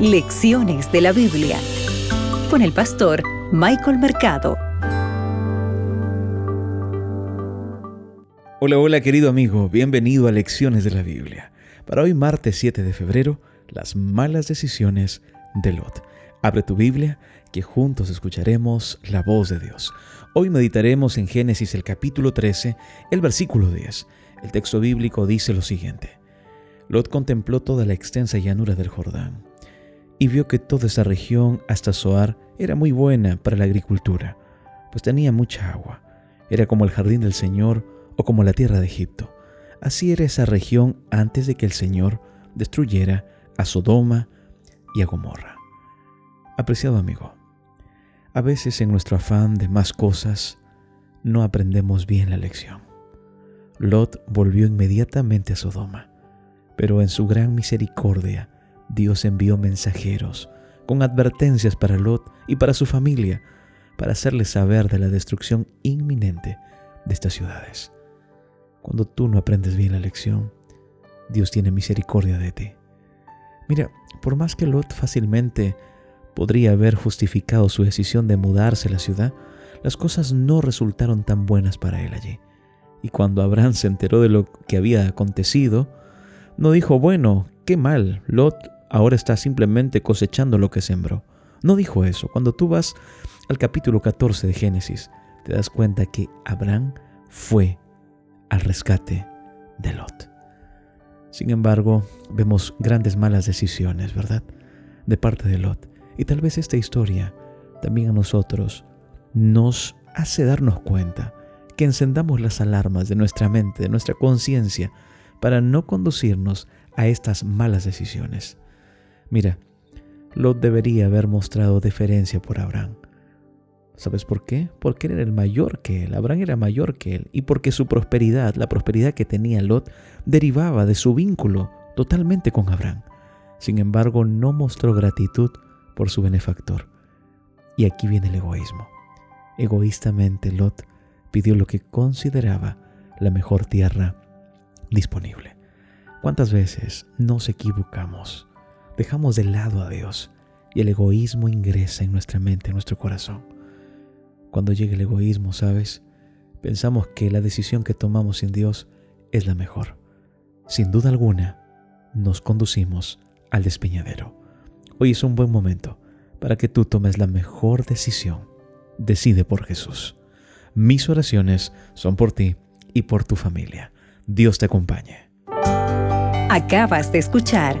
Lecciones de la Biblia con el pastor Michael Mercado. Hola, hola querido amigo, bienvenido a Lecciones de la Biblia. Para hoy martes 7 de febrero, las malas decisiones de Lot. Abre tu Biblia, que juntos escucharemos la voz de Dios. Hoy meditaremos en Génesis el capítulo 13, el versículo 10. El texto bíblico dice lo siguiente. Lot contempló toda la extensa llanura del Jordán y vio que toda esa región hasta Zoar era muy buena para la agricultura, pues tenía mucha agua. Era como el jardín del Señor o como la tierra de Egipto. Así era esa región antes de que el Señor destruyera a Sodoma y a Gomorra. Apreciado amigo, a veces en nuestro afán de más cosas no aprendemos bien la lección. Lot volvió inmediatamente a Sodoma pero en su gran misericordia, Dios envió mensajeros con advertencias para Lot y para su familia, para hacerles saber de la destrucción inminente de estas ciudades. Cuando tú no aprendes bien la lección, Dios tiene misericordia de ti. Mira, por más que Lot fácilmente podría haber justificado su decisión de mudarse a la ciudad, las cosas no resultaron tan buenas para él allí. Y cuando Abraham se enteró de lo que había acontecido, no dijo, bueno, qué mal, Lot ahora está simplemente cosechando lo que sembró. No dijo eso. Cuando tú vas al capítulo 14 de Génesis, te das cuenta que Abraham fue al rescate de Lot. Sin embargo, vemos grandes malas decisiones, ¿verdad? De parte de Lot. Y tal vez esta historia también a nosotros nos hace darnos cuenta que encendamos las alarmas de nuestra mente, de nuestra conciencia, para no conducirnos a estas malas decisiones. Mira, Lot debería haber mostrado deferencia por Abraham. ¿Sabes por qué? Porque él era el mayor que él, Abraham era mayor que él, y porque su prosperidad, la prosperidad que tenía Lot, derivaba de su vínculo totalmente con Abraham. Sin embargo, no mostró gratitud por su benefactor. Y aquí viene el egoísmo. Egoístamente Lot pidió lo que consideraba la mejor tierra disponible. ¿Cuántas veces nos equivocamos? Dejamos de lado a Dios y el egoísmo ingresa en nuestra mente, en nuestro corazón. Cuando llega el egoísmo, ¿sabes? Pensamos que la decisión que tomamos sin Dios es la mejor. Sin duda alguna, nos conducimos al despeñadero. Hoy es un buen momento para que tú tomes la mejor decisión. Decide por Jesús. Mis oraciones son por ti y por tu familia. Dios te acompañe. Acabas de escuchar